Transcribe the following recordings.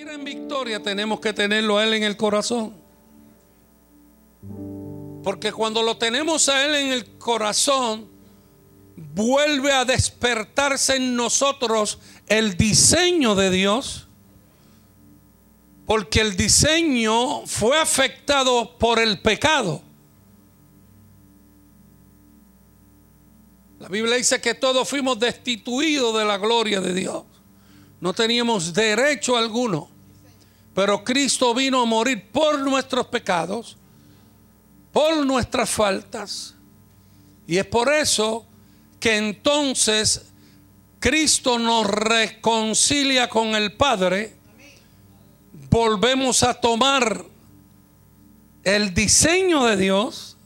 vivir en victoria tenemos que tenerlo a Él en el corazón. Porque cuando lo tenemos a Él en el corazón, vuelve a despertarse en nosotros el diseño de Dios. Porque el diseño fue afectado por el pecado. La Biblia dice que todos fuimos destituidos de la gloria de Dios. No teníamos derecho alguno. Pero Cristo vino a morir por nuestros pecados, por nuestras faltas. Y es por eso que entonces Cristo nos reconcilia con el Padre. Volvemos a tomar el diseño de Dios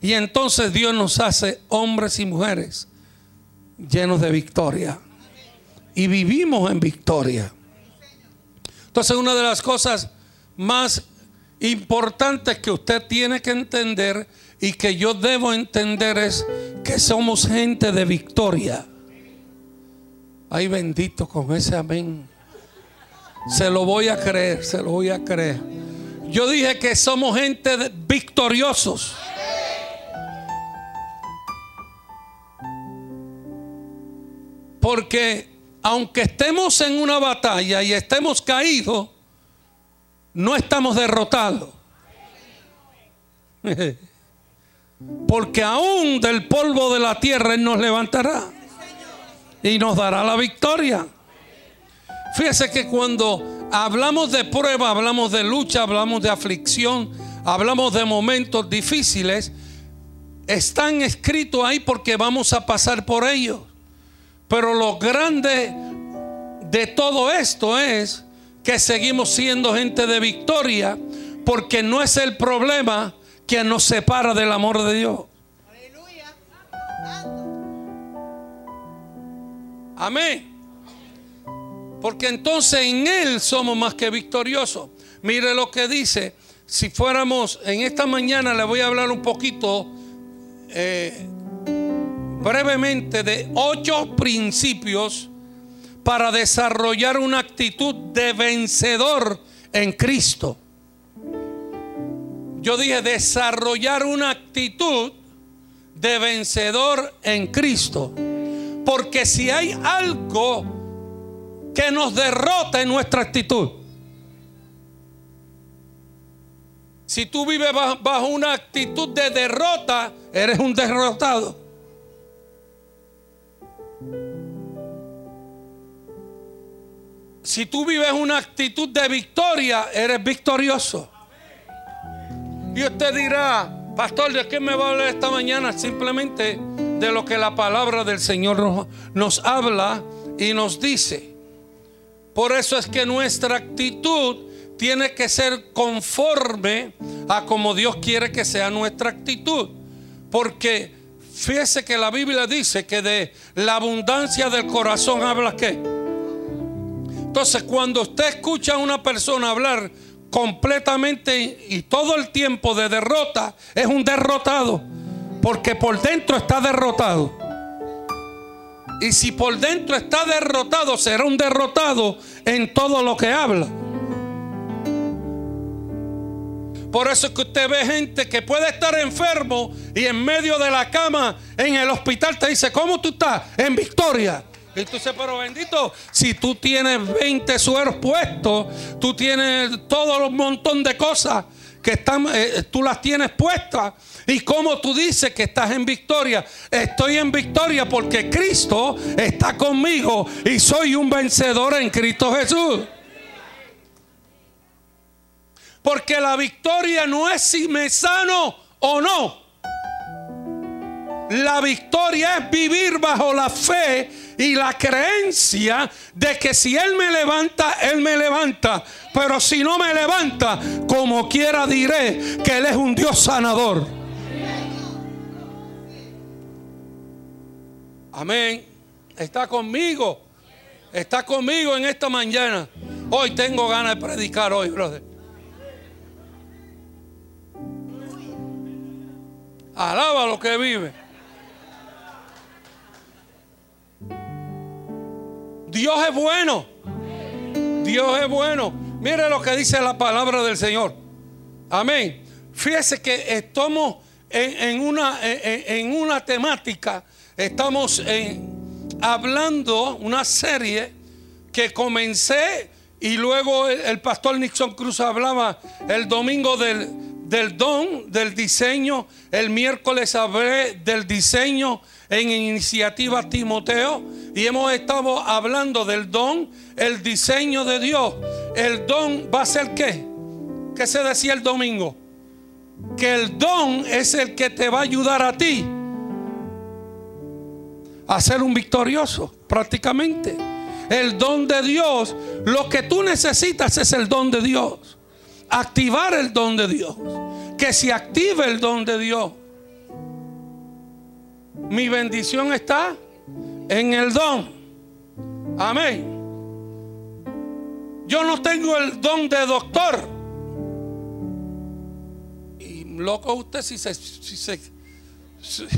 y entonces Dios nos hace hombres y mujeres llenos de victoria y vivimos en victoria. Entonces una de las cosas más importantes que usted tiene que entender y que yo debo entender es que somos gente de victoria. Ay bendito con ese amén. Se lo voy a creer, se lo voy a creer. Yo dije que somos gente de victoriosos. Porque aunque estemos en una batalla y estemos caídos, no estamos derrotados. Porque aún del polvo de la tierra Él nos levantará y nos dará la victoria. Fíjese que cuando hablamos de prueba, hablamos de lucha, hablamos de aflicción, hablamos de momentos difíciles, están escritos ahí porque vamos a pasar por ellos. Pero lo grande de todo esto es que seguimos siendo gente de victoria porque no es el problema que nos separa del amor de Dios. Amén. Porque entonces en Él somos más que victoriosos. Mire lo que dice. Si fuéramos, en esta mañana le voy a hablar un poquito eh, brevemente de ocho principios para desarrollar una actitud de vencedor en Cristo. Yo dije desarrollar una actitud de vencedor en Cristo. Porque si hay algo que nos derrota en nuestra actitud, si tú vives bajo, una actitud de derrota, eres un derrotado. Si tú vives una actitud de victoria, eres victorioso. Y usted dirá, pastor, ¿de qué me va a hablar esta mañana? Simplemente de lo que la palabra del Señor nos, habla y nos dice. Por eso es que nuestra actitud tiene que ser conforme a como Dios quiere que sea nuestra actitud. Porque fíjese que la Biblia dice que de la abundancia del corazón habla qué? Entonces, cuando usted escucha a una persona hablar completamente y todo el tiempo de derrota, es un derrotado. Porque por dentro está derrotado. Y si por dentro está derrotado, será un derrotado en todo lo que habla. Por eso es que usted ve gente que puede estar enfermo y en medio de la cama en el hospital te dice, ¿cómo tú estás? En victoria. Y tú dices, pero bendito, si tú tienes 20 sueros puestos, tú tienes todo un montón de cosas que están, eh, tú las tienes puestas. Y como tú dices que estás en victoria, estoy en victoria porque Cristo está conmigo y soy un vencedor en Cristo Jesús. Porque la victoria no es si me sano o no. La victoria es vivir bajo la fe y la creencia de que si Él me levanta, Él me levanta. Pero si no me levanta, como quiera diré que Él es un Dios sanador. Amén. Está conmigo. Está conmigo en esta mañana. Hoy tengo ganas de predicar hoy, brother. Alaba lo que vive. Dios es bueno. Dios es bueno. Mire lo que dice la palabra del Señor. Amén. Fíjese que estamos en, una, en, una temática, estamos hablando una serie que comencé y luego el, pastor Nixon Cruz hablaba el domingo del, del don, del diseño. El miércoles hablé del diseño en iniciativa Timoteo. Y hemos estado hablando del don, el diseño de Dios. El don va a ser qué? ¿Qué se decía el domingo? Que el don es el que te va a ayudar a ti a ser un victorioso, prácticamente. El don de Dios, lo que tú necesitas es el don de Dios. Activar el don de Dios. Que se active el don de Dios. Mi bendición está en el don. Amén. Yo no tengo el don de doctor. Y loco usted si se, si se,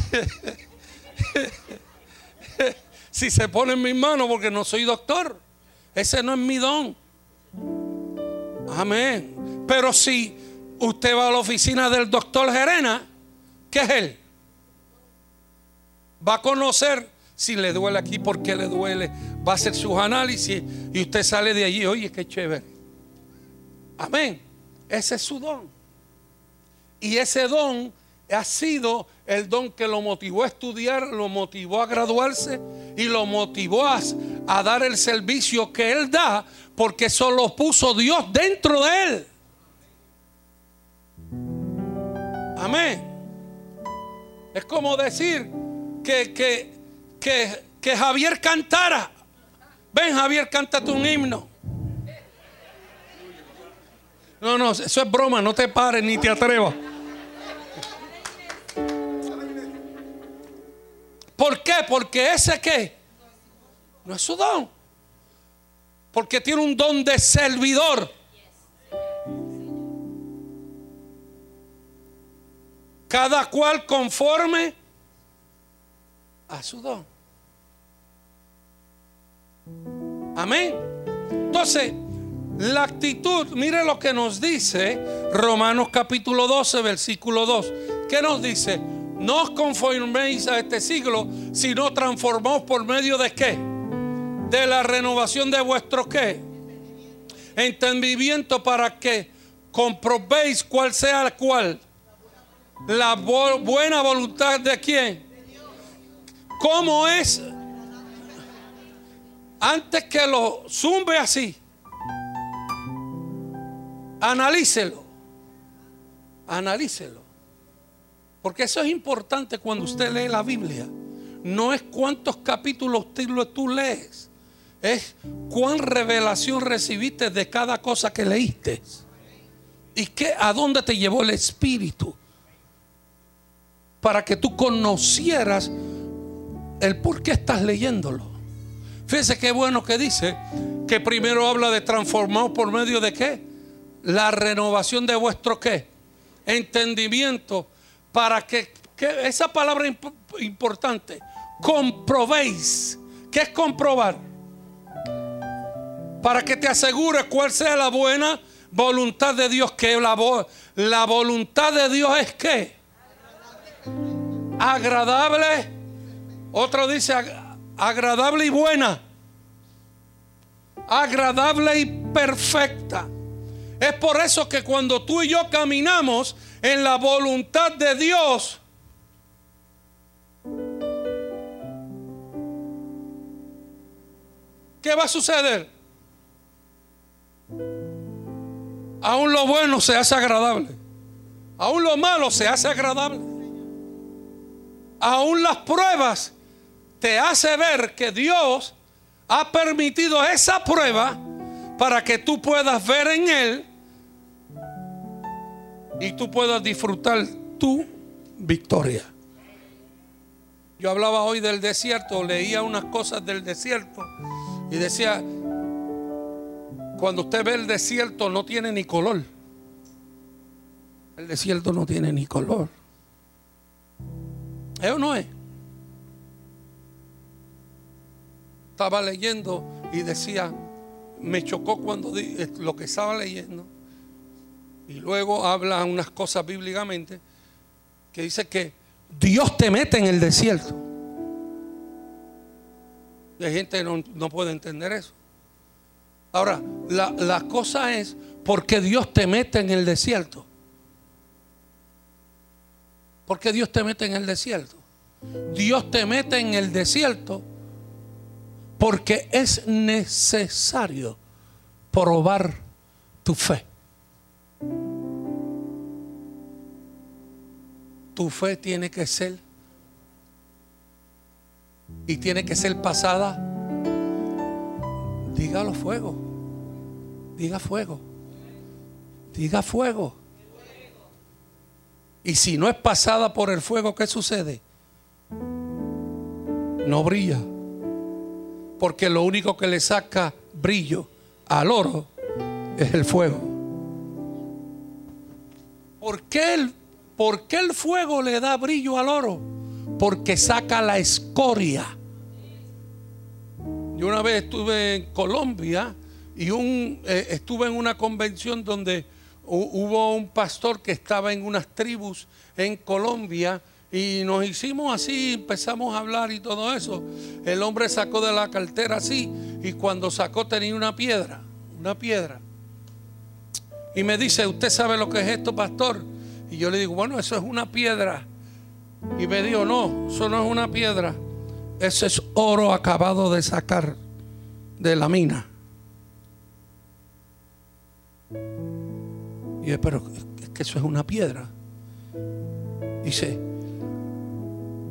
si se pone en mis manos porque no soy doctor. Ese no es mi don. Amén. Pero si usted va a la oficina del doctor Gerena, ¿qué es él? Va a conocer si le duele aquí, por qué le duele. Va a hacer sus análisis y usted sale de allí, oye, qué chévere. Amén. Ese es su don. Y ese don ha sido el don que lo motivó a estudiar, lo motivó a graduarse y lo motivó a, dar el servicio que él da, porque eso lo puso Dios dentro de él. Amén. Es como decir que, que, que, que Javier cantara. Ven, Javier, cántate un himno. No, no, eso es broma, no te pares ni te atrevas. ¿Por qué? Porque ese que no es su don. Porque tiene un don de servidor. Cada cual conforme a su don. Amén. Entonces, la actitud, mire lo que nos dice Romanos capítulo 12, versículo 2. ¿Qué nos dice? No os conforméis a este siglo, sino transformaos por medio de qué? De la renovación de vuestro qué? Entendimiento para que comprobéis cuál sea el cual. La buena voluntad de quién? ¿Cómo es? Antes que lo zumbe así, analícelo. Analícelo. Porque eso es importante cuando usted lee la Biblia. No es cuántos capítulos tú lees. Es cuán revelación recibiste de cada cosa que leíste. Y qué, a dónde te llevó el Espíritu. Para que tú conocieras el por qué estás leyéndolo. Fíjese qué bueno que dice que primero habla de transformar por medio de qué? La renovación de vuestro qué? Entendimiento para que, esa palabra importante, comprobéis. ¿Qué es comprobar? Para que te asegures cuál sea la buena voluntad de Dios. Que la, la voluntad de Dios es qué? Agradable. Otro dice agradable y buena. Agradable y perfecta. Es por eso que cuando tú y yo caminamos en la voluntad de Dios, ¿qué va a suceder? Aún lo bueno se hace agradable. Aún lo malo se hace agradable. Aún las pruebas te hace ver que Dios ha permitido esa prueba para que tú puedas ver en Él y tú puedas disfrutar tu victoria. Yo hablaba hoy del desierto, leía unas cosas del desierto y decía, cuando usted ve el desierto no tiene ni color. El desierto no tiene ni color. ¿Es o no es? Estaba leyendo y decía, me chocó cuando eh, lo que estaba leyendo. Y luego habla unas cosas bíblicamente que dice que Dios te mete en el desierto. Y hay gente no, no puede entender eso. Ahora, la, la cosa es porque Dios te mete en el desierto. Porque Dios te mete en el desierto. Dios te mete en el desierto porque es necesario probar tu fe. Tu fe tiene que ser y tiene que ser pasada. Dígalo fuego. Diga fuego. Diga fuego. Y si no es pasada por el fuego, ¿qué sucede? No brilla. Porque lo único que le saca brillo al oro es el fuego. ¿Por qué el, por qué el fuego le da brillo al oro? Porque saca la escoria. Yo una vez estuve en Colombia y un, eh, estuve en una convención donde hu- hubo un pastor que estaba en unas tribus en Colombia y nos hicimos así, empezamos a hablar y todo eso. El hombre sacó de la cartera así y cuando sacó tenía una piedra, una piedra. Y me dice, ¿usted sabe lo que es esto, pastor? Y yo le digo, bueno, eso es una piedra. Y me dijo, no, eso no es una piedra. Eso es oro acabado de sacar de la mina. Y yo, pero es que eso es una piedra. Dice,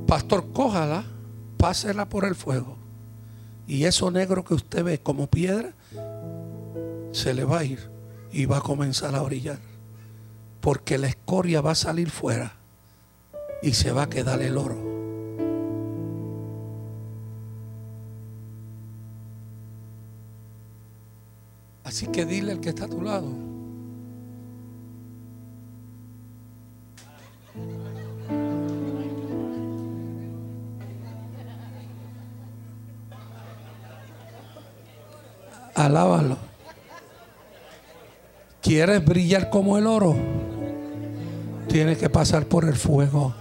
pastor, cójala, pásela por el fuego. Y eso negro que usted ve como piedra, se le va a ir y va a comenzar a brillar. Porque la escoria va a salir fuera y se va a quedar el oro. Así que dile al que está a tu lado. Alábalo. ¿Quieres brillar como el oro? Tienes que pasar por el fuego.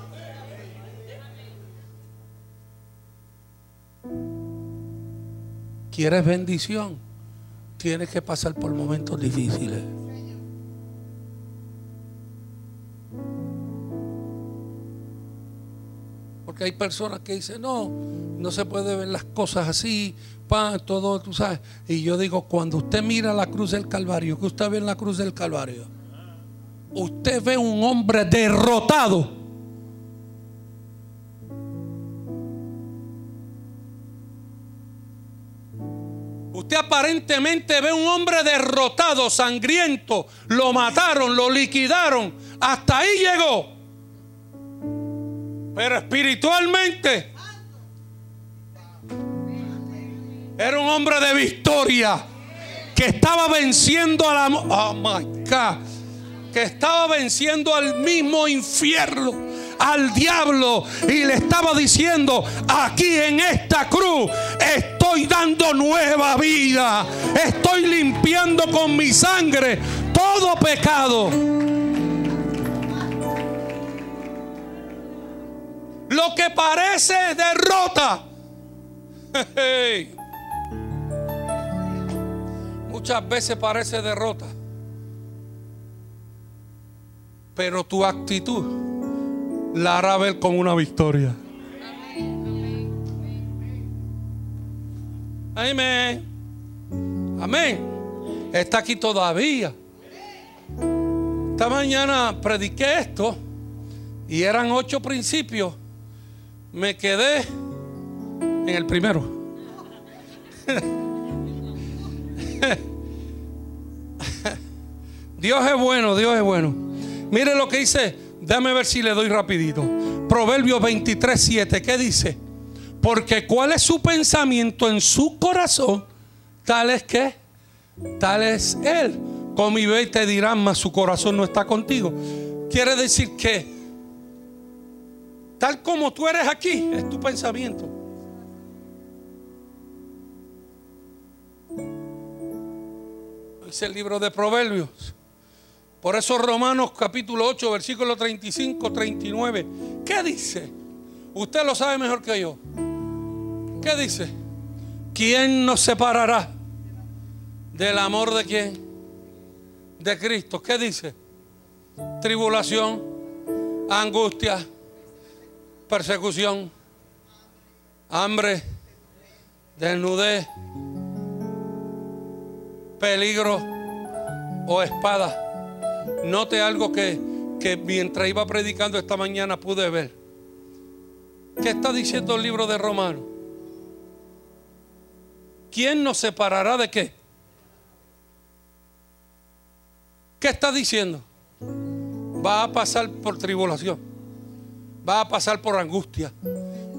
¿Quieres bendición? Tienes que pasar por momentos difíciles. Porque hay personas que dicen, no, no se puede ver las cosas así, pa, todo, tú sabes. Y yo digo, cuando usted mira la cruz del Calvario, que usted ve en la cruz del Calvario, usted ve un hombre derrotado. Usted aparentemente ve un hombre derrotado, sangriento, lo mataron, lo liquidaron, hasta ahí llegó. Pero espiritualmente era un hombre de victoria que estaba venciendo a la oh que estaba venciendo al mismo infierno, al diablo y le estaba diciendo, aquí en esta cruz estoy dando nueva vida, estoy limpiando con mi sangre todo pecado. Lo que parece derrota. Muchas veces parece derrota. Pero tu actitud la hará ver como una victoria. Amén. Amén. Está aquí todavía. Esta mañana prediqué esto y eran ocho principios. Me quedé en el primero. Dios es bueno, Dios es bueno. Mire lo que dice, déjame ver si le doy rapidito. Proverbios 23, 7, ¿qué dice? Porque cuál es su pensamiento en su corazón, tal es que, tal es él. Come y ve y te dirán, mas su corazón no está contigo. Quiere decir que, tal como tú eres aquí, es tu pensamiento. Dice el libro de Proverbios. Por eso Romanos capítulo 8, versículo 35, 39. ¿Qué dice? Usted lo sabe mejor que yo. ¿Qué dice? ¿Quién nos separará del amor de quién? De Cristo. ¿Qué dice? Tribulación, angustia, persecución, hambre, desnudez, peligro o espada. Note algo que, que mientras iba predicando esta mañana pude ver. ¿Qué está diciendo el libro de Romanos? ¿Quién nos separará de qué? ¿Qué está diciendo? Va a pasar por tribulación, va a pasar por angustia,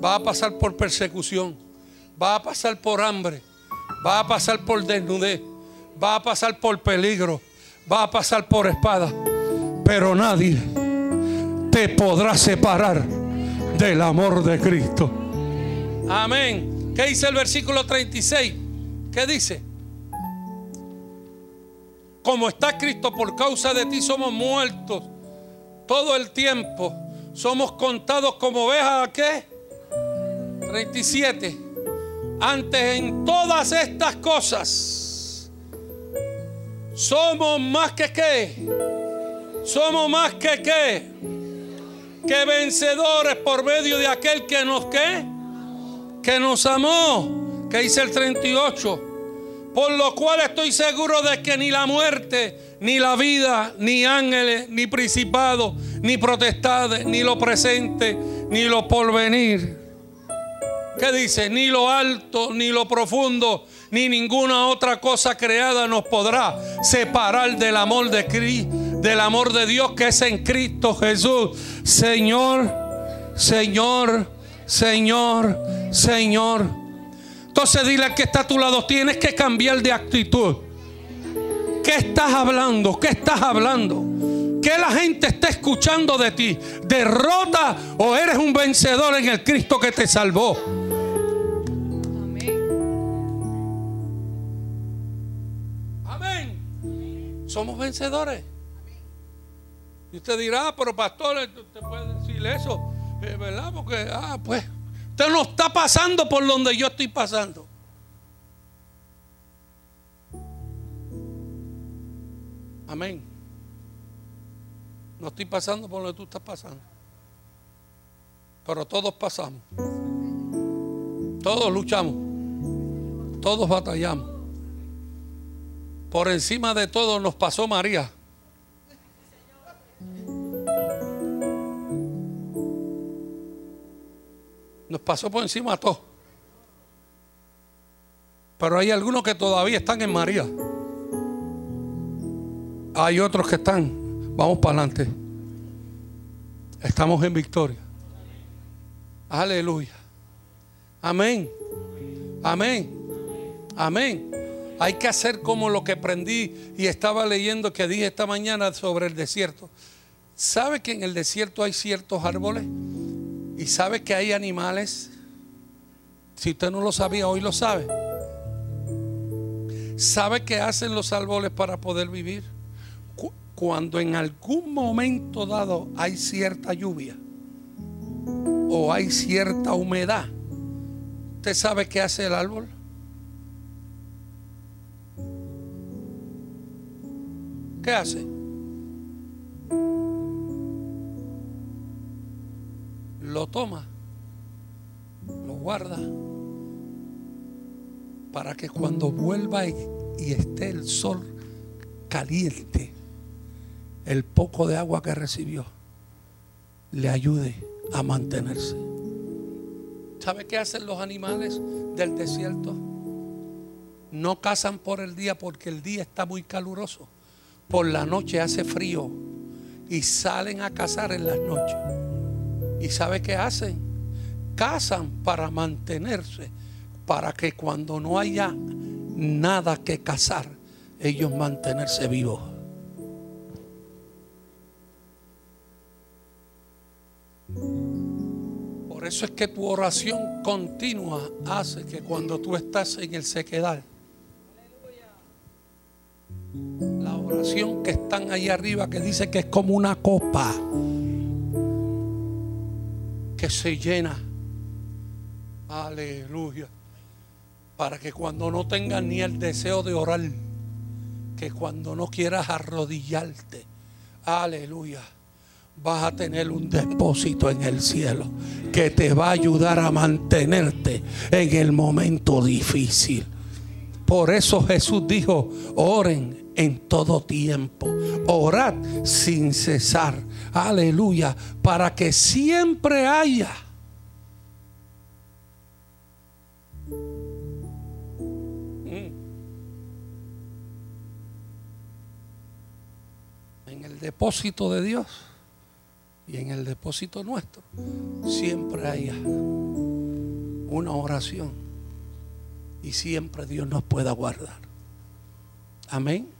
va a pasar por persecución, va a pasar por hambre, va a pasar por desnudez, va a pasar por peligro, va a pasar por espada, pero nadie te podrá separar del amor de Cristo. Amén. ¿Qué dice el versículo 36? ¿Qué dice? Como está Cristo, por causa de ti somos muertos todo el tiempo. Somos contados como ovejas a qué? 37. Antes en todas estas cosas somos más que qué? Somos más que qué? Que vencedores por medio de aquel que nos qué? Que nos amó. Que dice el 38. Por lo cual estoy seguro de que ni la muerte, ni la vida, ni ángeles, ni principados, ni protestades, ni lo presente, ni lo porvenir. ¿Qué dice? Ni lo alto, ni lo profundo, ni ninguna otra cosa creada nos podrá separar del amor de Cristo, del amor de Dios que es en Cristo Jesús. Señor, Señor, Señor, Señor. Entonces dile al que está a tu lado, tienes que cambiar de actitud. ¿Qué estás hablando? ¿Qué estás hablando? ¿Qué la gente está escuchando de ti? ¿Derrota o eres un vencedor en el Cristo que te salvó? Amén. Somos vencedores. Y usted dirá, ah, pero pastor, usted puede decir eso, eh, ¿verdad? Porque, ah, pues, usted no está pasando por donde yo estoy pasando. Amén. No estoy pasando por donde tú estás pasando. Pero todos pasamos. Todos luchamos. Todos batallamos. Por encima de todo nos pasó María. Nos pasó por encima a todos. Pero hay algunos que todavía están en María. Hay otros que están, vamos para adelante. Estamos en victoria. Aleluya. Amén. Amén. Amén. Hay que hacer como lo que aprendí y estaba leyendo que dije esta mañana sobre el desierto. ¿Sabe que en el desierto hay ciertos árboles? ¿Y sabe que hay animales? Si usted no lo sabía, hoy lo sabe. ¿Sabe qué hacen los árboles para poder vivir? cuando en algún momento dado hay cierta lluvia o hay cierta humedad, ¿usted sabe qué hace el árbol? ¿Qué hace? Lo toma, lo guarda, para que cuando vuelva y, y esté el sol caliente, el poco de agua que recibió le ayude a mantenerse. ¿Sabe qué hacen los animales del desierto? No cazan por el día porque el día está muy caluroso. Por la noche hace frío y salen a cazar en las noches. ¿Y sabe qué hacen? Cazan para mantenerse, para que cuando no haya nada que cazar, ellos mantenerse vivos. Por eso es que tu oración continua hace que cuando tú estás en el sequedal, La oración que están ahí arriba que dice que es como una copa que se llena. Aleluya. Para que cuando no tengas ni el deseo de orar, que cuando no quieras arrodillarte, aleluya, vas a tener un depósito en el cielo que te va a ayudar a mantenerte en el momento difícil. Por eso Jesús dijo, oren en todo tiempo, orad sin cesar, aleluya, para que siempre haya. En el depósito de Dios y en el depósito nuestro siempre haya una oración y siempre Dios nos pueda guardar. Amén.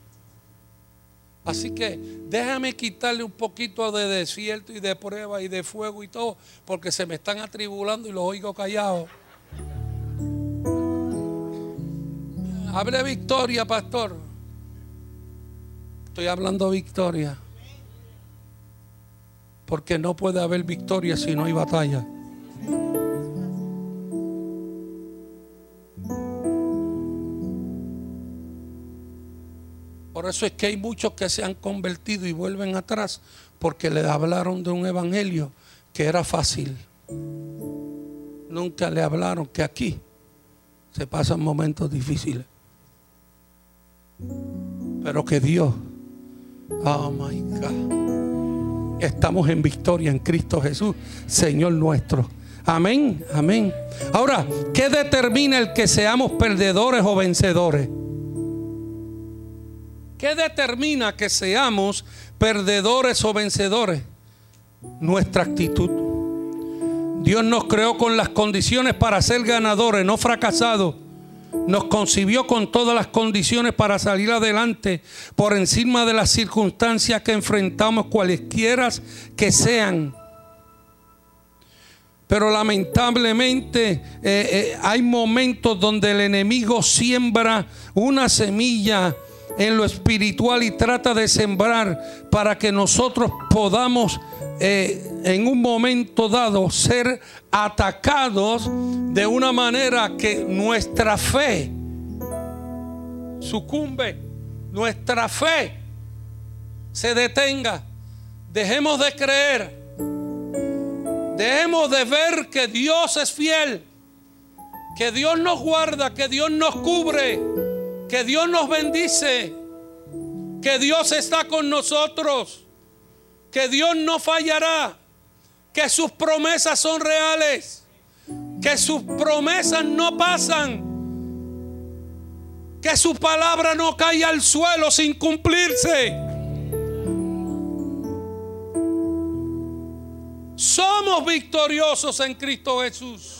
Así que déjame quitarle un poquito de desierto y de prueba y de fuego y todo, porque se me están atribulando y los oigo callados. Hable victoria, pastor. Estoy hablando victoria. Porque no puede haber victoria si no hay batalla. Por eso es que hay muchos que se han convertido y vuelven atrás porque le hablaron de un evangelio que era fácil. Nunca le hablaron que aquí se pasan momentos difíciles. Pero que Dios, oh my God, estamos en victoria en Cristo Jesús, Señor nuestro. Amén, amén. Ahora, ¿qué determina el que seamos perdedores o vencedores? ¿Qué determina que seamos perdedores o vencedores? Nuestra actitud. Dios nos creó con las condiciones para ser ganadores, no fracasados. Nos concibió con todas las condiciones para salir adelante por encima de las circunstancias que enfrentamos, cualesquiera que sean. Pero lamentablemente eh, eh, hay momentos donde el enemigo siembra una semilla en lo espiritual y trata de sembrar para que nosotros podamos eh, en un momento dado ser atacados de una manera que nuestra fe sucumbe, nuestra fe se detenga. Dejemos de creer, dejemos de ver que Dios es fiel, que Dios nos guarda, que Dios nos cubre que Dios nos bendice, que Dios está con nosotros, que Dios no fallará, que sus promesas son reales, que sus promesas no pasan, que su palabra no cae al suelo sin cumplirse. Somos victoriosos en Cristo Jesús.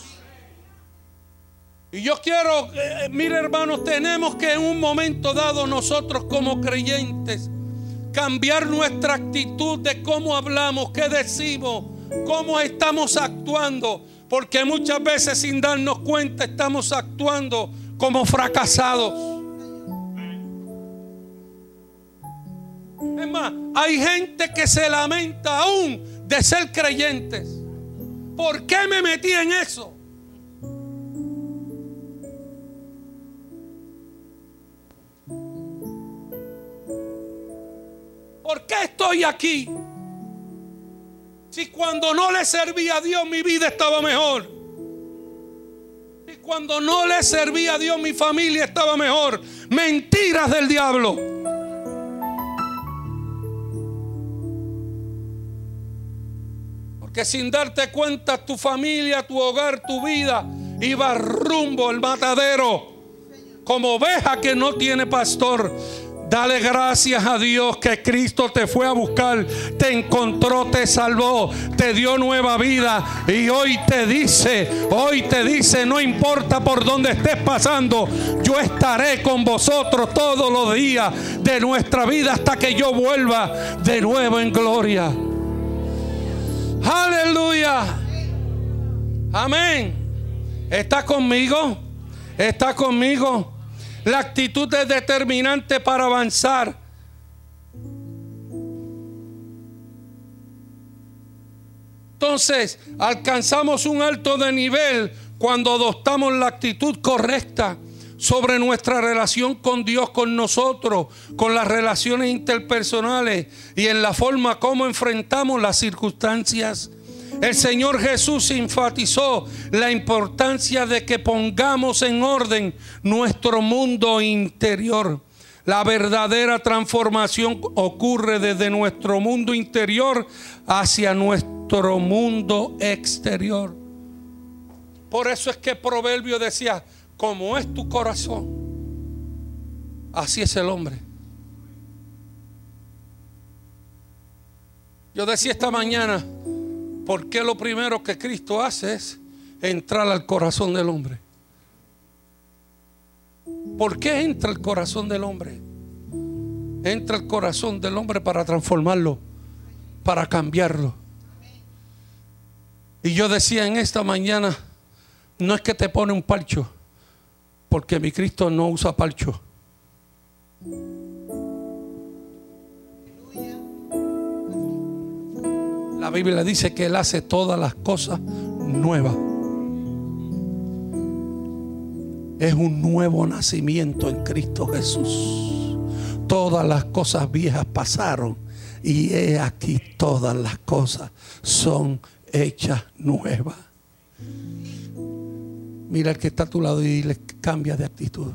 Y yo quiero, eh, mire hermanos, tenemos que en un momento dado nosotros como creyentes cambiar nuestra actitud de cómo hablamos, qué decimos, cómo estamos actuando. Porque muchas veces sin darnos cuenta estamos actuando como fracasados. Es más, hay gente que se lamenta aún de ser creyentes. ¿Por qué me metí en eso? Aquí? Si cuando no le servía a Dios mi vida estaba mejor. Si cuando no le servía a Dios mi familia estaba mejor. Mentiras del diablo. Porque sin darte cuenta tu familia, tu hogar, tu vida iba rumbo al matadero. Como oveja que no tiene pastor. Dale gracias a Dios que Cristo te fue a buscar, te encontró, te salvó, te dio nueva vida y hoy te dice, hoy te dice, no importa por dónde estés pasando, yo estaré con vosotros todos los días de nuestra vida hasta que yo vuelva de nuevo en gloria. Aleluya. Amén. ¿Está conmigo? ¿Está conmigo? La actitud es determinante para avanzar. Entonces, alcanzamos un alto de nivel cuando adoptamos la actitud correcta sobre nuestra relación con Dios, con nosotros, con las relaciones interpersonales y en la forma como enfrentamos las circunstancias. El Señor Jesús enfatizó la importancia de que pongamos en orden nuestro mundo interior. La verdadera transformación ocurre desde nuestro mundo interior hacia nuestro mundo exterior. Por eso es que Proverbio decía, como es tu corazón, así es el hombre. Yo decía esta mañana, ¿por qué lo primero que Cristo hace es entrar al corazón del hombre? ¿Por qué entra el corazón del hombre? Entra el corazón del hombre para transformarlo, para cambiarlo. Y yo decía en esta mañana, no es que te pone un palcho, porque mi Cristo no usa palcho. La Biblia dice que Él hace todas las cosas nuevas. Es un nuevo nacimiento en Cristo Jesús. Todas las cosas viejas pasaron y he aquí todas las cosas son hechas nuevas. Mira el que está a tu lado y le cambia de actitud.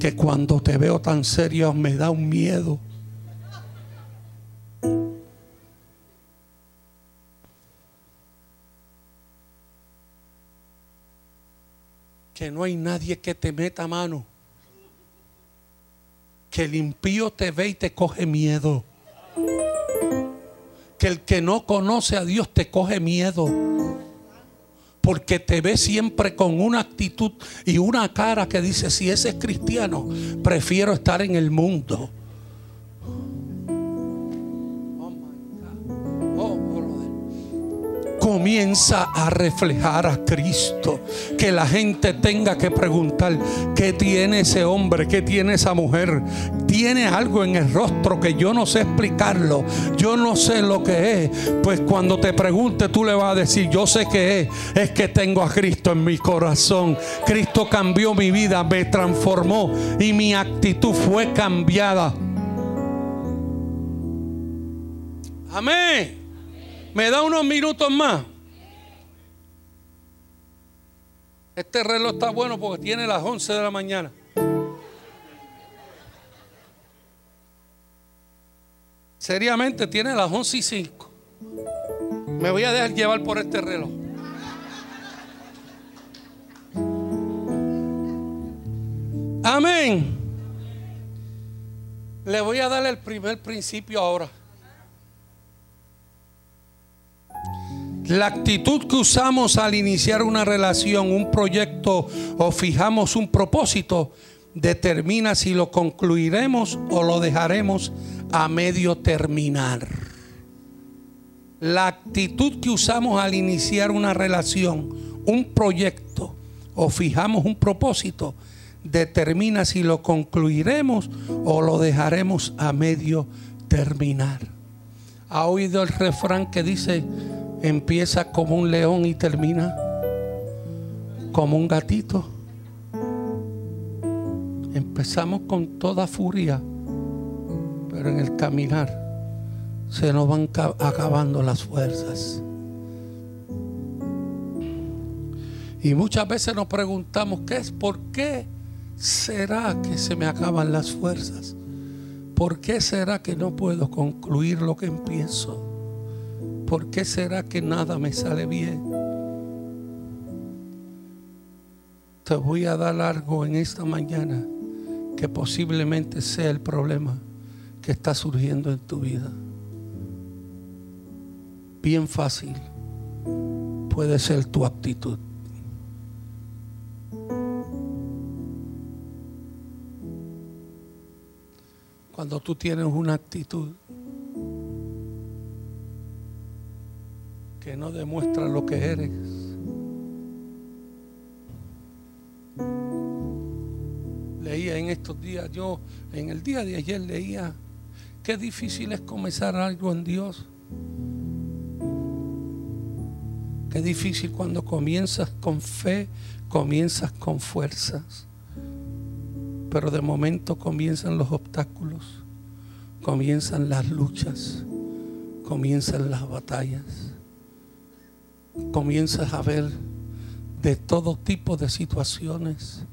Que cuando te veo tan serio me da un miedo. Que no hay nadie que te meta mano. Que el impío te ve y te coge miedo. Que el que no conoce a Dios te coge miedo porque te ve siempre con una actitud y una cara que dice, si ese es cristiano, prefiero estar en el mundo. Comienza a reflejar a Cristo. Que la gente tenga que preguntar, ¿qué tiene ese hombre? ¿Qué tiene esa mujer? Tiene algo en el rostro que yo no sé explicarlo. Yo no sé lo que es. Pues cuando te pregunte tú le vas a decir, yo sé que es. Es que tengo a Cristo en mi corazón. Cristo cambió mi vida, me transformó y mi actitud fue cambiada. Amén. ¿Me da unos minutos más? Este reloj está bueno porque tiene las 11 de la mañana. Seriamente tiene las 11 y 5. Me voy a dejar llevar por este reloj. Amén. Le voy a dar el primer principio ahora. La actitud que usamos al iniciar una relación, un proyecto o fijamos un propósito determina si lo concluiremos o lo dejaremos a medio terminar. La actitud que usamos al iniciar una relación, un proyecto o fijamos un propósito determina si lo concluiremos o lo dejaremos a medio terminar. ¿Ha oído el refrán que dice, empieza como un león y termina como un gatito. Empezamos con toda furia, pero en el caminar se nos van acabando las fuerzas. Y muchas veces nos preguntamos, ¿qué es? ¿Por qué será que se me acaban las fuerzas? ¿Por qué será que no puedo concluir lo que empiezo? ¿Por qué será que nada me sale bien? Te voy a dar algo en esta mañana que posiblemente sea el problema que está surgiendo en tu vida. Bien fácil puede ser tu actitud. Cuando tú tienes una actitud que no demuestra lo que eres. estos días, yo en el día de ayer leía, qué difícil es comenzar algo en Dios. Qué difícil cuando comienzas con fe, comienzas con fuerzas. Pero de momento comienzan los obstáculos, comienzan las luchas, comienzan las batallas. Comienzas a ver de todo tipo de situaciones.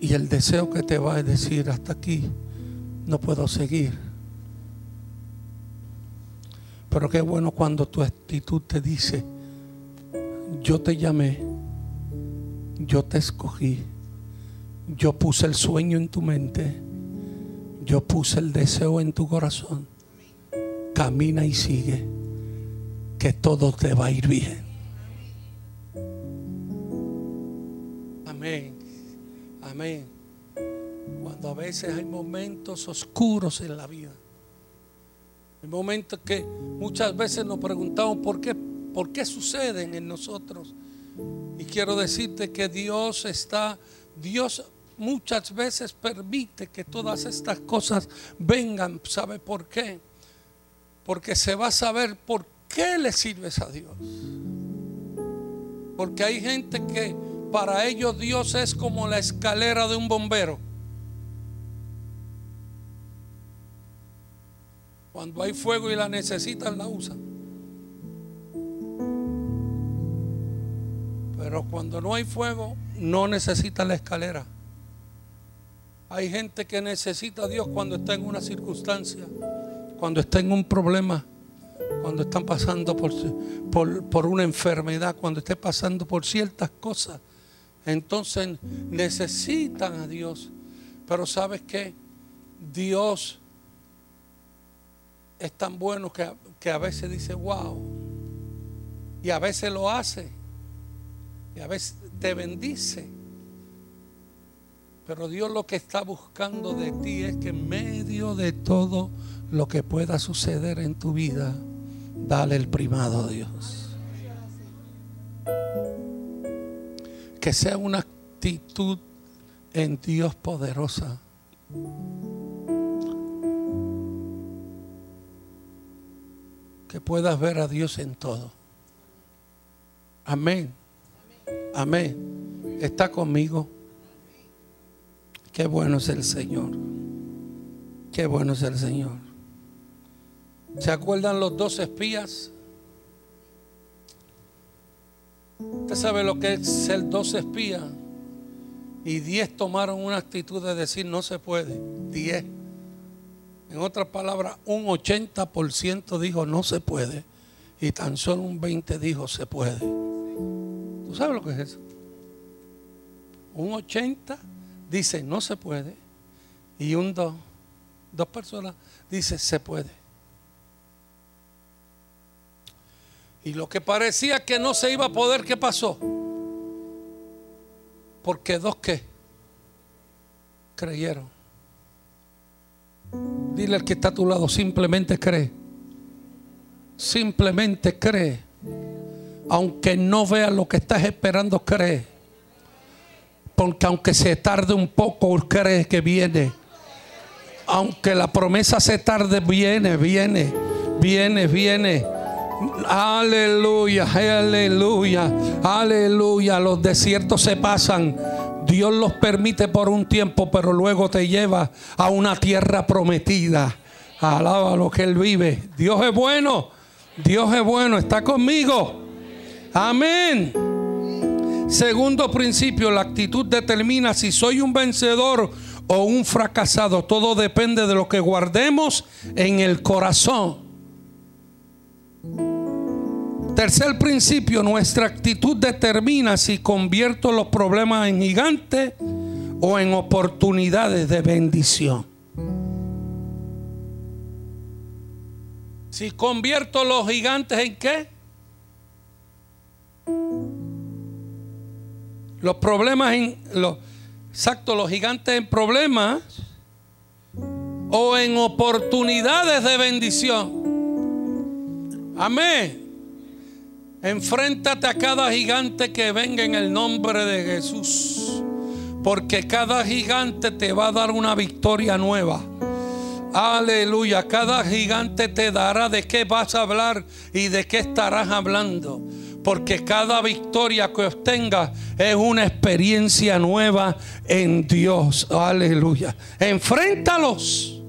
Y el deseo que te va a decir hasta aquí, no puedo seguir. Pero qué bueno cuando tu actitud te dice, yo te llamé, yo te escogí, yo puse el sueño en tu mente, yo puse el deseo en tu corazón. Camina y sigue, que todo te va a ir bien. Amén. Amén. Cuando a veces hay momentos oscuros en la vida. Hay momentos que muchas veces nos preguntamos por qué, por qué suceden en nosotros. Y quiero decirte que Dios está, Dios muchas veces permite que todas estas cosas vengan. ¿Sabe por qué? Porque se va a saber por qué le sirves a Dios. Porque hay gente que para ellos Dios es como la escalera de un bombero. Cuando hay fuego y la necesitan, la usan. Pero cuando no hay fuego, no necesita la escalera. Hay gente que necesita a Dios cuando está en una circunstancia, cuando está en un problema, cuando están pasando por, por, por una enfermedad, cuando esté pasando por ciertas cosas entonces necesitan a Dios. Pero sabes que Dios es tan bueno que, que, a veces dice, wow. Y a veces lo hace. Y a veces te bendice. Pero Dios lo que está buscando de ti es que en medio de todo lo que pueda suceder en tu vida, dale el primado a Dios. que sea una actitud en Dios poderosa. Que puedas ver a Dios en todo. Amén. Amén. Está conmigo. Qué bueno es el Señor. Qué bueno es el Señor. ¿Se acuerdan los dos espías? Usted sabe lo que es ser dos espías. Y diez tomaron una actitud de decir no se puede. Diez. En otras palabras, un 80% dijo no se puede. Y tan solo un 20% dijo se puede. ¿Tú sabes lo que es eso? Un 80 dice no se puede. Y un 2, dos personas dice se puede. Y lo que parecía que no se iba a poder, ¿qué pasó? Porque dos que creyeron. Dile al que está a tu lado, simplemente cree. Simplemente cree. Aunque no veas lo que estás esperando, cree. Porque aunque se tarde un poco, cree que viene. Aunque la promesa se tarde, viene, viene, viene, viene. Aleluya, aleluya, aleluya. Los desiertos se pasan. Dios los permite por un tiempo, pero luego te lleva a una tierra prometida. Alaba lo que Él vive. Dios es bueno. Dios es bueno. Está conmigo. Amén. Segundo principio, la actitud determina si soy un vencedor o un fracasado. Todo depende de lo que guardemos en el corazón. Tercer principio, nuestra actitud determina si convierto los problemas en gigantes o en oportunidades de bendición. Si convierto los gigantes en qué? Los problemas en los exacto, los gigantes en problemas o en oportunidades de bendición. Amén. Enfréntate a cada gigante que venga en el nombre de Jesús. Porque cada gigante te va a dar una victoria nueva. Aleluya. Cada gigante te dará de qué vas a hablar y de qué estarás hablando. Porque cada victoria que obtengas es una experiencia nueva en Dios. Aleluya. Enfréntalos.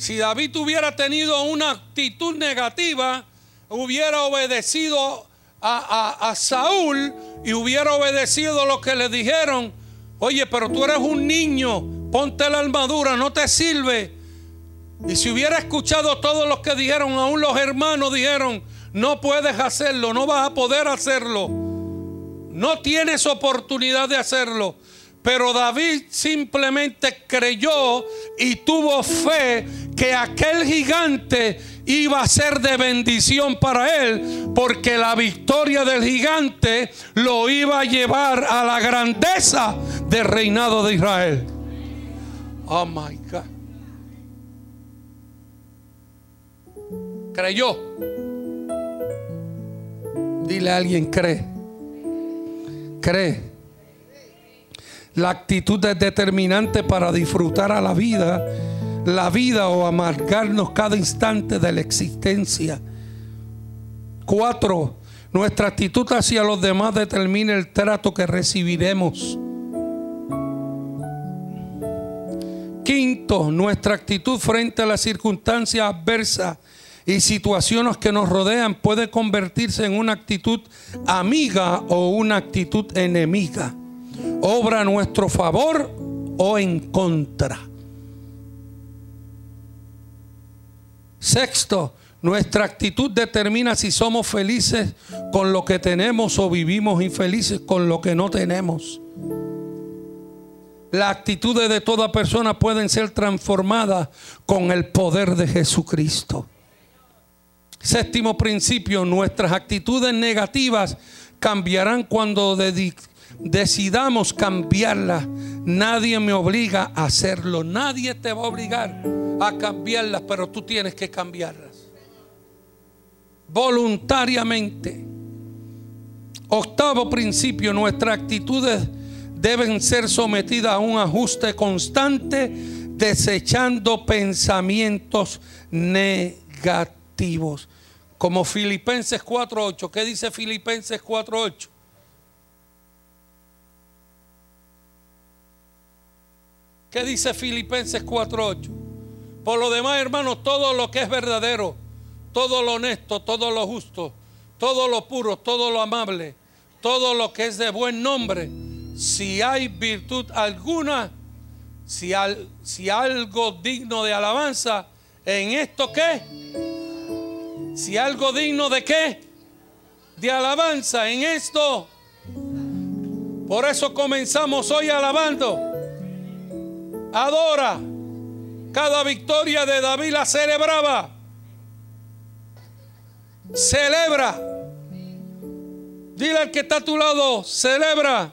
Si David hubiera tenido una actitud negativa, hubiera obedecido a, Saúl y hubiera obedecido lo que le dijeron. Oye, pero tú eres un niño, ponte la armadura, no te sirve. Y si hubiera escuchado todo lo que dijeron, aún los hermanos dijeron, no puedes hacerlo, no vas a poder hacerlo. No tienes oportunidad de hacerlo. Pero David simplemente creyó y tuvo fe que aquel gigante iba a ser de bendición para él, porque la victoria del gigante lo iba a llevar a la grandeza del reinado de Israel. Oh my God. Creyó. Dile a alguien, cree. Cree. La actitud es determinante para disfrutar a la vida, la vida o amargarnos cada instante de la existencia. Cuatro, nuestra actitud hacia los demás determina el trato que recibiremos. Quinto, nuestra actitud frente a las circunstancias adversas y situaciones que nos rodean puede convertirse en una actitud amiga o una actitud enemiga obra a nuestro favor o en contra. Sexto, nuestra actitud determina si somos felices con lo que tenemos o vivimos infelices con lo que no tenemos. Las actitudes de toda persona pueden ser transformadas con el poder de Jesucristo. Séptimo principio, nuestras actitudes negativas cambiarán cuando decidamos cambiarla, nadie me obliga a hacerlo. Nadie te va a obligar a cambiarlas, pero tú tienes que cambiarlas. Voluntariamente. Octavo principio, nuestras actitudes deben ser sometidas a un ajuste constante, desechando pensamientos negativos. Como Filipenses 4.8. ¿Qué dice Filipenses 4.8? ¿Qué dice Filipenses 4:8? Por lo demás, hermanos, todo lo que es verdadero, todo lo honesto, todo lo justo, todo lo puro, todo lo amable, todo lo que es de buen nombre, si hay virtud alguna, si, si algo digno de alabanza, ¿en esto qué? Si algo digno de qué? De alabanza, en esto. Por eso comenzamos hoy alabando adora. Cada victoria de David la celebraba. Celebra. Dile al que está a tu lado, celebra.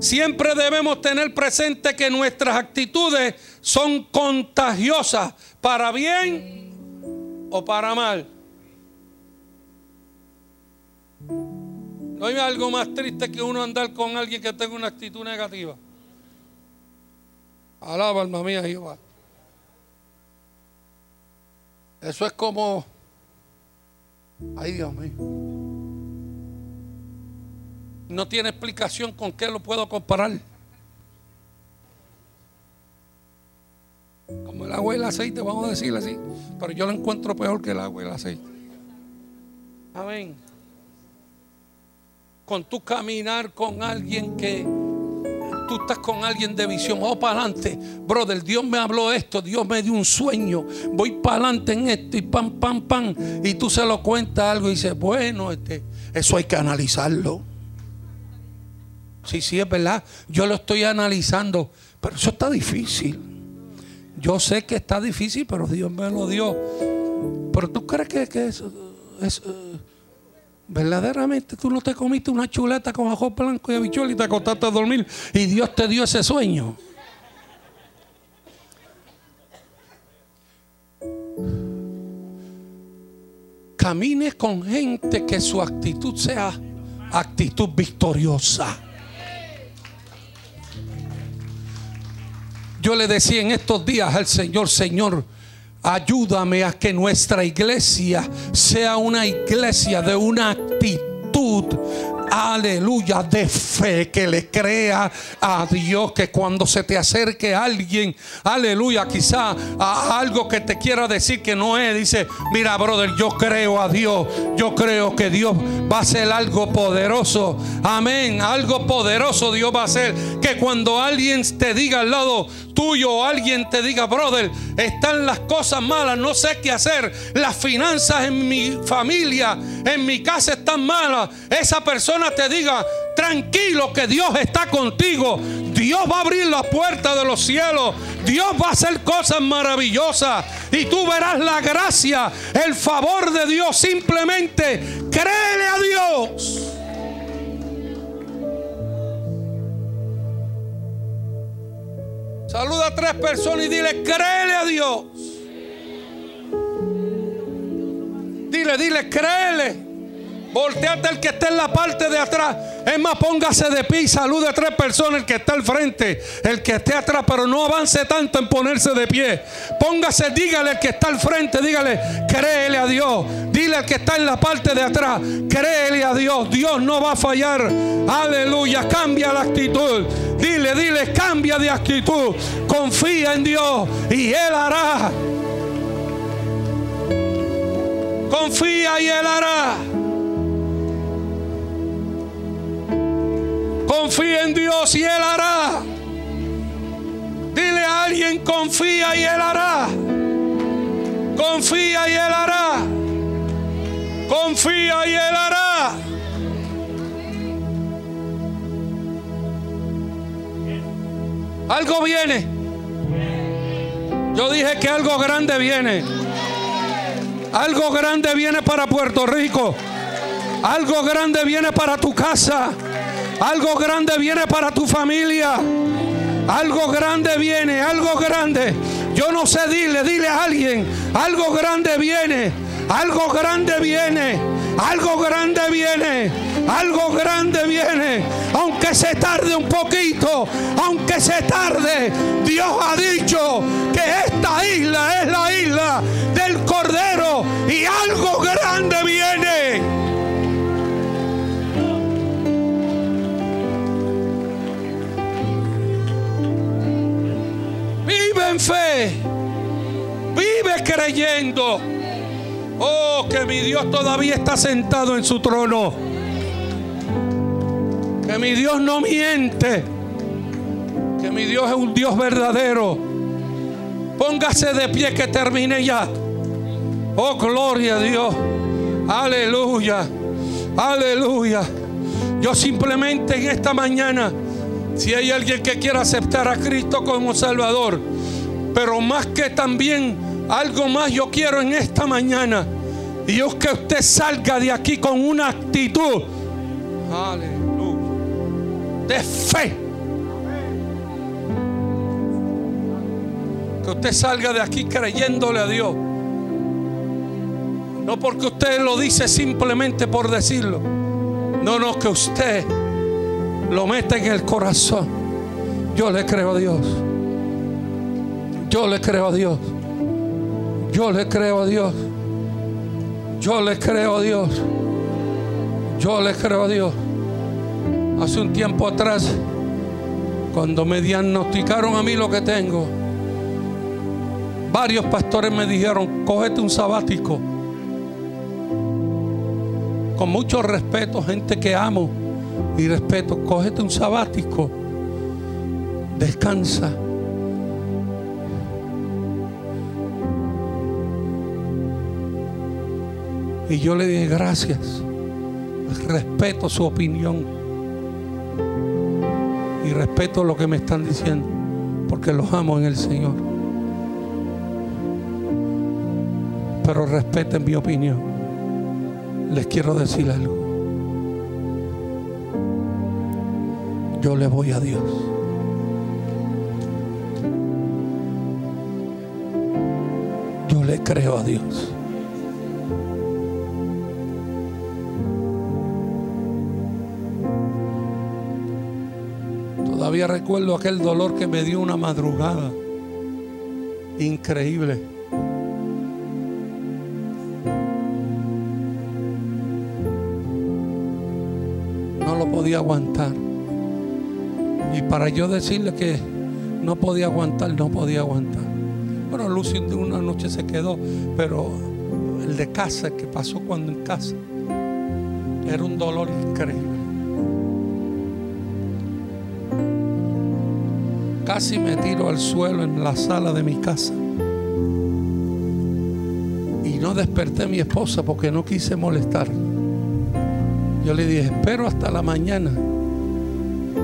Siempre debemos tener presente que nuestras actitudes son contagiosas, para bien o para mal. No hay algo más triste que uno andar con alguien que tenga una actitud negativa. Alaba alma mía Jehová. Eso es como, ay Dios mío. No tiene explicación con qué lo puedo comparar. Como el agua y el aceite, vamos a decirle así. Pero yo lo encuentro peor que el agua y el aceite. Amén. Con tu caminar con alguien que tú estás con alguien de visión, oh, para adelante, brother, Dios me habló esto, Dios me dio un sueño, voy para adelante en esto y pam, pam, pam, y tú se lo cuentas algo y dices, bueno, este, eso hay que analizarlo. Sí, sí, es verdad, yo lo estoy analizando, pero eso está difícil. Yo sé que está difícil, pero Dios me lo dio. Pero tú crees que, que eso es... Verdaderamente tú no te comiste una chuleta con ajo blanco y habichuela y te acostaste a dormir y Dios te dio ese sueño. camine con gente que su actitud sea actitud victoriosa. Yo le decía en estos días al Señor, Señor, ayúdame a que nuestra iglesia sea una iglesia de una actitud aleluya, de fe, que le crea a Dios, que cuando se te acerque alguien, aleluya, quizá a algo que te quiera decir que no es, dice, mira, brother, yo creo a Dios, yo creo que Dios va a hacer algo poderoso, amén, algo poderoso Dios va a hacer, que cuando alguien te diga al lado tuyo, alguien te diga, brother, están las cosas malas, no sé qué hacer, las finanzas en mi familia, en mi casa están malas, esa persona te diga, tranquilo que Dios está contigo. Dios va a abrir la puerta de los cielos. Dios va a hacer cosas maravillosas. Y tú verás la gracia, el favor de Dios. Simplemente créele a Dios. Saluda a tres personas y dile, créele a Dios. Dile, dile, créele. Volteate el que está en la parte de atrás. Es más, póngase de pie y salude a tres personas, el que está al frente, el que esté atrás, pero no avance tanto en ponerse de pie. Póngase, dígale al que está al frente, dígale, créele a Dios. Dile al que está en la parte de atrás, créele a Dios. Dios no va a fallar. Aleluya, cambia la actitud. Dile, dile, cambia de actitud. Confía en Dios y Él hará. Confía y Él hará. Confía en Dios y Él hará. Dile a alguien, confía y Él hará. Confía y Él hará. Confía y Él hará. Algo viene. Yo dije que algo grande viene. Algo grande viene para Puerto Rico. Algo grande viene para tu casa. Algo grande viene para tu familia. Algo grande viene, algo grande. Yo no sé, dile, dile a alguien. Algo grande viene. Algo grande viene. Algo grande viene. Algo grande viene. Aunque se tarde un poquito. Aunque se tarde. Dios ha dicho que esta isla es la isla del Cordero. Y algo grande viene. Creyendo. Oh, que mi Dios todavía está sentado en su trono. Que mi Dios no miente. Que mi Dios es un Dios verdadero. Póngase de pie que termine ya. Oh, gloria a Dios. Aleluya. Aleluya. Yo simplemente en esta mañana si hay alguien que quiera aceptar a Cristo como Salvador, pero más que también algo más yo quiero en esta mañana, y es que usted salga de aquí con una actitud, aleluya, de fe. Que usted salga de aquí creyéndole a Dios. No porque usted lo dice simplemente por decirlo. No, no, que usted lo mete en el corazón. Yo le creo a Dios. Yo le creo a Dios. Yo le creo a Dios. Yo le creo a Dios. Yo le creo a Dios. Hace un tiempo atrás, cuando me diagnosticaron a mí lo que tengo, varios pastores me dijeron, cógete un sabático. Con mucho respeto, gente que amo y respeto, cógete un sabático, descansa. Y yo le dije gracias, respeto su opinión y respeto lo que me están diciendo, porque los amo en el Señor. Pero respeten mi opinión. Les quiero decir algo. yo le voy a Dios. Yo le creo a Dios. Recuerdo aquel dolor que me dio una madrugada. Increíble. No lo podía aguantar. Y para yo decirle que no podía aguantar, no podía aguantar. Bueno, Lucy de una noche se quedó, pero el de casa, que pasó cuando en casa, era un dolor increíble. Casi me tiro al suelo en la sala de mi casa. Y no desperté a mi esposa porque no quise molestar. Yo le dije, espero hasta la mañana.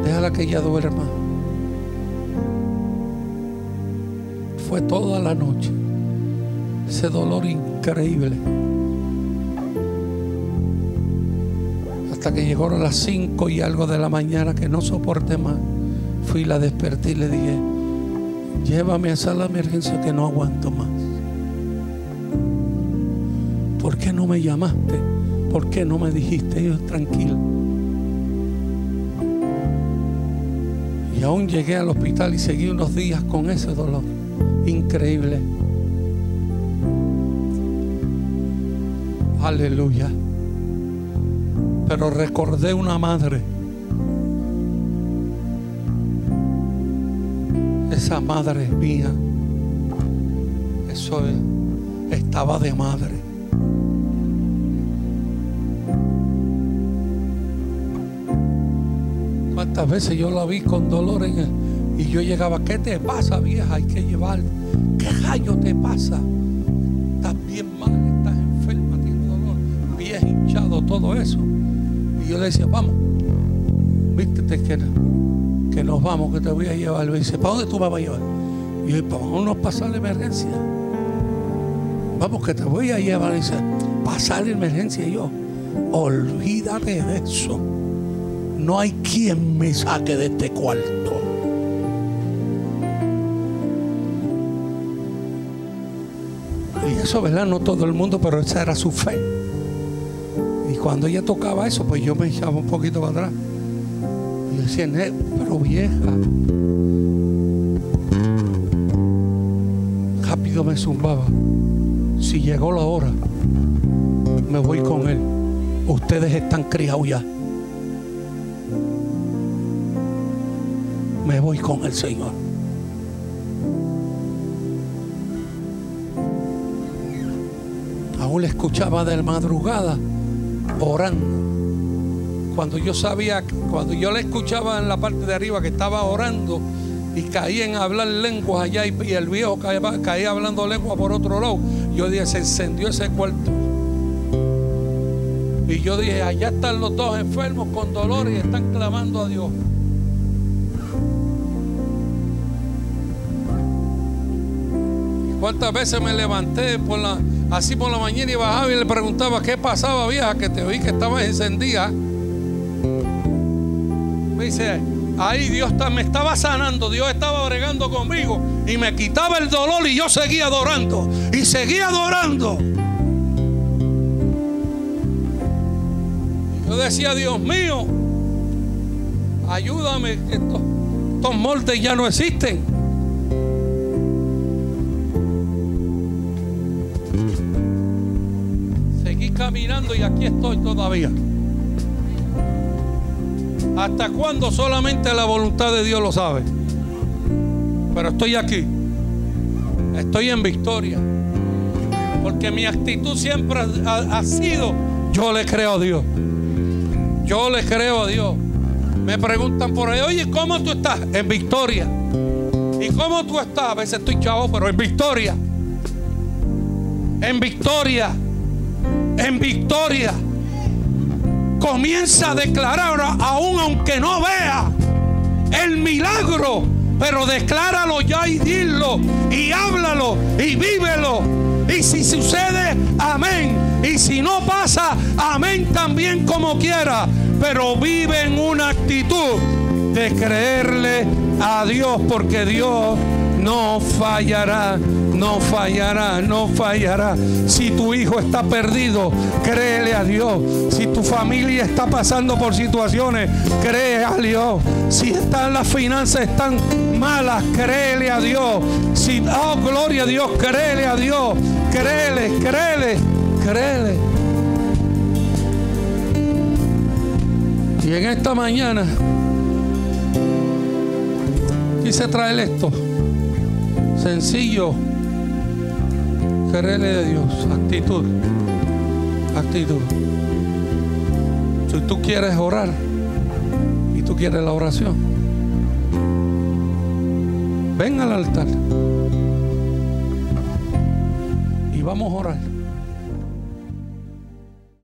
Déjala que ella duerma. Fue toda la noche. Ese dolor increíble. Hasta que llegó a las cinco y algo de la mañana que no soporté más. Fui, la desperté y le dije, llévame a sala de emergencia que no aguanto más. ¿Por qué no me llamaste? ¿Por qué no me dijiste? Yo tranquilo. Y aún llegué al hospital y seguí unos días con ese dolor. Increíble. Aleluya. Pero recordé una madre. Esa madre mía. Eso es, estaba de madre. ¿Cuántas veces yo la vi con dolor en el, y yo llegaba, ¿qué te pasa, vieja? Hay que llevar. ¿Qué rayo te pasa? Estás bien mal, estás enferma, tienes dolor, pies hinchados, todo eso. Y yo le decía, vamos, vístete que, que nos vamos, que te voy a llevar. Dice, ¿para dónde tú vas a llevar? Y yo, para unos pasar la emergencia. Vamos, que te voy a llevar. Dice, pasar la emergencia. Y yo, olvídate de eso. No hay quien me saque de este cuarto. Y eso, ¿verdad? No todo el mundo, pero esa era su fe. Y cuando ella tocaba eso, pues yo me echaba un poquito para atrás. Y yo decía, pero vieja. Rápido me zumbaba. Si llegó la hora, me voy con él. Ustedes están criados ya. Me voy con el Señor. Aún le escuchaba de madrugada orando. Cuando yo sabía, cuando yo le escuchaba en la parte de arriba que estaba orando y caía en hablar lenguas allá y, el viejo caía, hablando lenguas por otro lado, yo dije, se encendió ese cuarto. Y yo dije, allá están los dos enfermos con dolor y están clamando a Dios. ¿Cuántas veces me levanté la, así por la mañana y bajaba y le preguntaba qué pasaba, vieja, que te oí que estabas encendida? Dice, ahí Dios me estaba sanando, Dios estaba bregando conmigo y me quitaba el dolor y yo seguía adorando y seguía adorando. Yo decía, Dios mío, ayúdame, estos moldes ya no existen. Seguí caminando y aquí estoy todavía. ¿Hasta cuándo solamente la voluntad de Dios lo sabe? Pero estoy aquí. Estoy en victoria. Porque mi actitud siempre ha, sido, yo le creo a Dios. Yo le creo a Dios. Me preguntan por ahí, oye, ¿cómo tú estás? En victoria. ¿Y cómo tú estás? A veces estoy chavo, pero en victoria. En victoria. En victoria. Comienza a declarar, aún aunque no vea el milagro, pero decláralo ya y dilo y háblalo y vívelo. Y si sucede, amén. Y si no pasa, amén también como quiera. Pero vive en una actitud de creerle a Dios porque Dios no fallará, no fallará, no fallará. Si tu hijo está perdido, créele a Dios. Si tu familia está pasando por situaciones, cree a Dios. Si están las finanzas están malas, créele a Dios. Si, oh, gloria a Dios, créele a Dios. Créele, créele, créele. Y en esta mañana quise traer esto. Sencillo. Quererle de Dios. Actitud. Actitud. Si tú quieres orar y tú quieres la oración, ven al altar. Y vamos a orar.